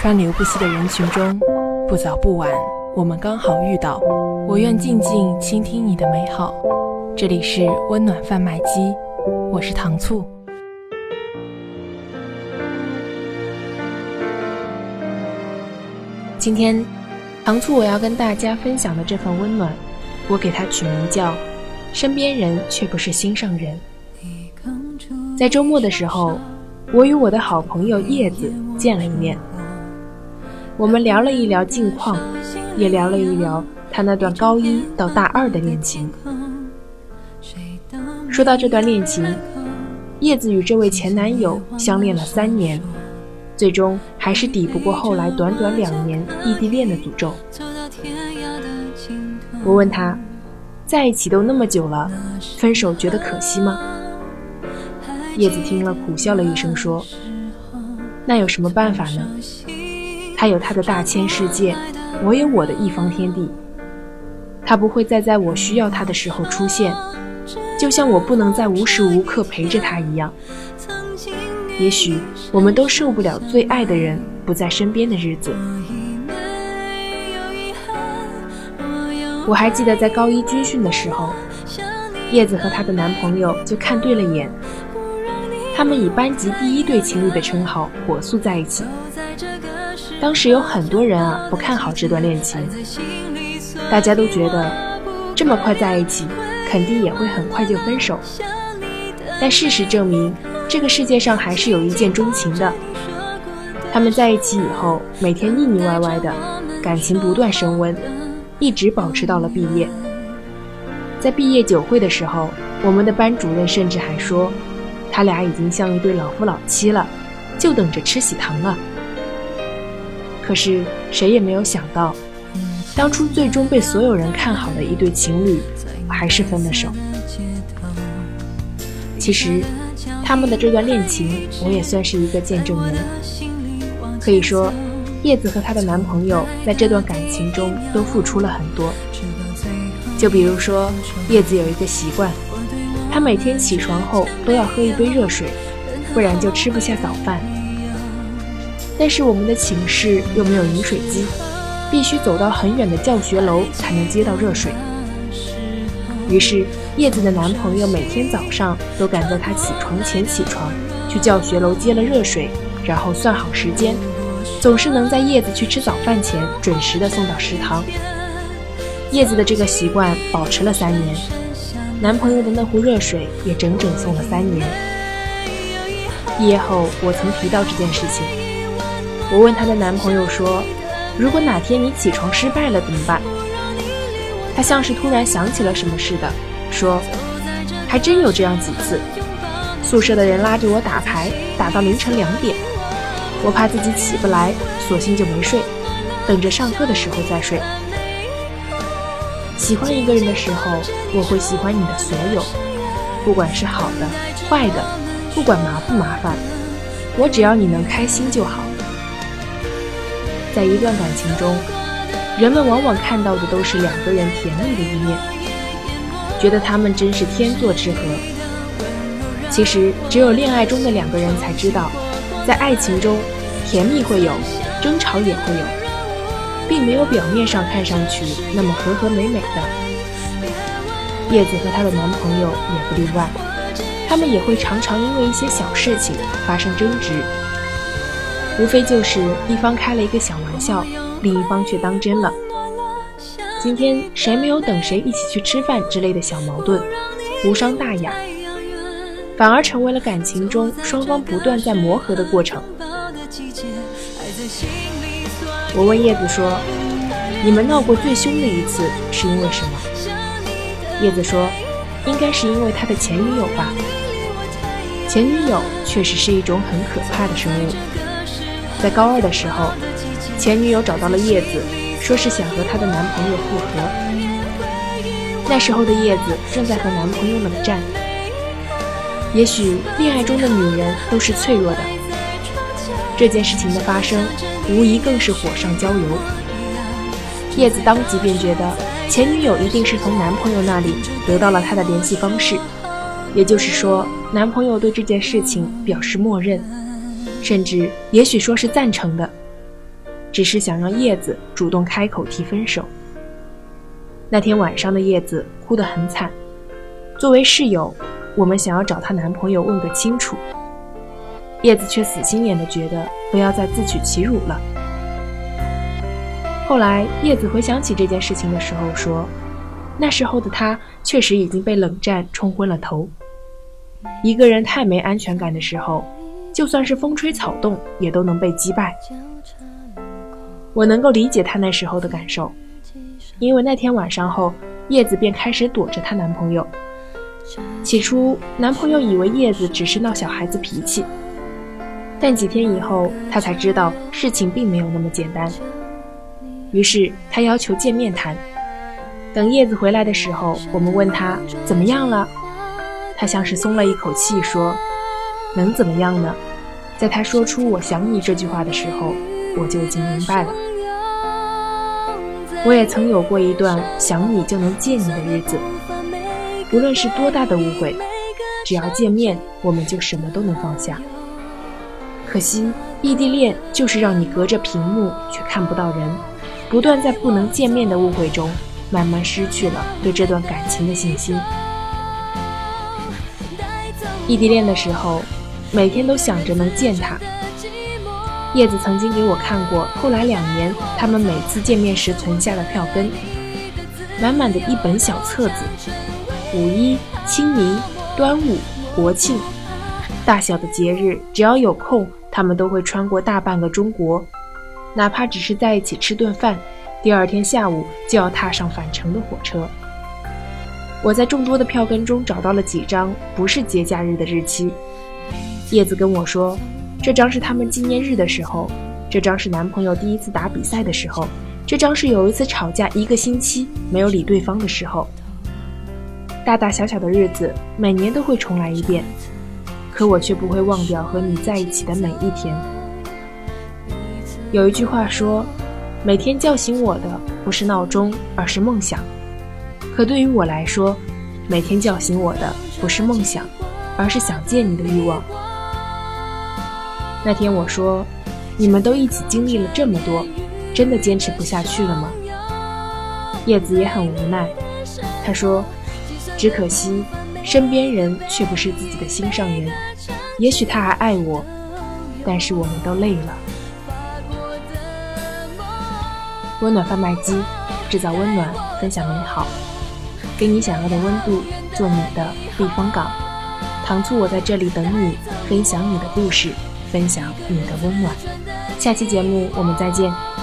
川流不息的人群中，不早不晚，我们刚好遇到。我愿静静倾听你的美好。这里是温暖贩卖机，我是糖醋。今天，糖醋我要跟大家分享的这份温暖，我给它取名叫“身边人却不是心上人”。在周末的时候，我与我的好朋友叶子见了一面。我们聊了一聊近况，也聊了一聊他那段高一到大二的恋情。说到这段恋情，叶子与这位前男友相恋了三年，最终还是抵不过后来短短两年异地恋的诅咒。我问他，在一起都那么久了，分手觉得可惜吗？叶子听了苦笑了一声，说：“那有什么办法呢？”他有他的大千世界，我有我的一方天地。他不会再在我需要他的时候出现，就像我不能再无时无刻陪着他一样。也许我们都受不了最爱的人不在身边的日子。我还记得在高一军训的时候，叶子和她的男朋友就看对了眼，他们以班级第一对情侣的称号火速在一起。当时有很多人啊不看好这段恋情，大家都觉得这么快在一起，肯定也会很快就分手。但事实证明，这个世界上还是有一见钟情的。他们在一起以后，每天腻腻歪歪的，感情不断升温，一直保持到了毕业。在毕业酒会的时候，我们的班主任甚至还说，他俩已经像一对老夫老妻了，就等着吃喜糖了。可是谁也没有想到，当初最终被所有人看好的一对情侣，还是分了手。其实，他们的这段恋情，我也算是一个见证人。可以说，叶子和她的男朋友在这段感情中都付出了很多。就比如说，叶子有一个习惯，她每天起床后都要喝一杯热水，不然就吃不下早饭。但是我们的寝室又没有饮水机，必须走到很远的教学楼才能接到热水。于是叶子的男朋友每天早上都赶在她起床前起床，去教学楼接了热水，然后算好时间，总是能在叶子去吃早饭前准时的送到食堂。叶子的这个习惯保持了三年，男朋友的那壶热水也整整送了三年。毕业后，我曾提到这件事情。我问她的男朋友说：“如果哪天你起床失败了怎么办？”他像是突然想起了什么似的，说：“还真有这样几次，宿舍的人拉着我打牌，打到凌晨两点，我怕自己起不来，索性就没睡，等着上课的时候再睡。喜欢一个人的时候，我会喜欢你的所有，不管是好的、坏的，不管麻不麻烦，我只要你能开心就好。”在一段感情中，人们往往看到的都是两个人甜蜜的一面，觉得他们真是天作之合。其实，只有恋爱中的两个人才知道，在爱情中，甜蜜会有，争吵也会有，并没有表面上看上去那么和和美美的。叶子和她的男朋友也不例外，他们也会常常因为一些小事情发生争执。无非就是一方开了一个小玩笑，另一方却当真了。今天谁没有等谁一起去吃饭之类的小矛盾，无伤大雅，反而成为了感情中双方不断在磨合的过程。我问叶子说：“你们闹过最凶的一次是因为什么？”叶子说：“应该是因为他的前女友吧。前女友确实是一种很可怕的生物。”在高二的时候，前女友找到了叶子，说是想和她的男朋友复合。那时候的叶子正在和男朋友冷战。也许恋爱中的女人都是脆弱的，这件事情的发生，无疑更是火上浇油。叶子当即便觉得前女友一定是从男朋友那里得到了她的联系方式，也就是说，男朋友对这件事情表示默认。甚至，也许说是赞成的。只是想让叶子主动开口提分手。那天晚上的叶子哭得很惨，作为室友，我们想要找她男朋友问个清楚，叶子却死心眼的觉得不要再自取其辱了。后来叶子回想起这件事情的时候说，那时候的她确实已经被冷战冲昏了头。一个人太没安全感的时候，就算是风吹草动也都能被击败。我能够理解她那时候的感受。因为那天晚上后，叶子便开始躲着她男朋友。起初，男朋友以为叶子只是闹小孩子脾气，但几天以后，他才知道事情并没有那么简单。于是，他要求见面谈。等叶子回来的时候，我们问他怎么样了，他像是松了一口气，说：“能怎么样呢？”在他说出“我想你”这句话的时候，我就已经明白了。我也曾有过一段想你就能见你的日子，无论是多大的误会，只要见面，我们就什么都能放下。可惜异地恋就是让你隔着屏幕却看不到人，不断在不能见面的误会中，慢慢失去了对这段感情的信心。异地恋的时候，每天都想着能见他。叶子曾经给我看过，后来两年他们每次见面时存下的票根，满满的一本小册子。五一、清明、端午、国庆，大小的节日，只要有空，他们都会穿过大半个中国，哪怕只是在一起吃顿饭，第二天下午就要踏上返程的火车。我在众多的票根中找到了几张不是节假日的日期。叶子跟我说。这张是他们纪念日的时候，这张是男朋友第一次打比赛的时候，这张是有一次吵架一个星期没有理对方的时候。大大小小的日子，每年都会重来一遍，可我却不会忘掉和你在一起的每一天。有一句话说，每天叫醒我的不是闹钟，而是梦想。可对于我来说，每天叫醒我的不是梦想，而是想见你的欲望。那天我说：“你们都一起经历了这么多，真的坚持不下去了吗？”叶子也很无奈，他说：“只可惜，身边人却不是自己的心上人。也许他还爱我，但是我们都累了。”温暖贩卖机，制造温暖，分享美好，给你想要的温度，做你的避风港。糖醋，我在这里等你，分享你的故事。分享你的温暖，下期节目我们再见。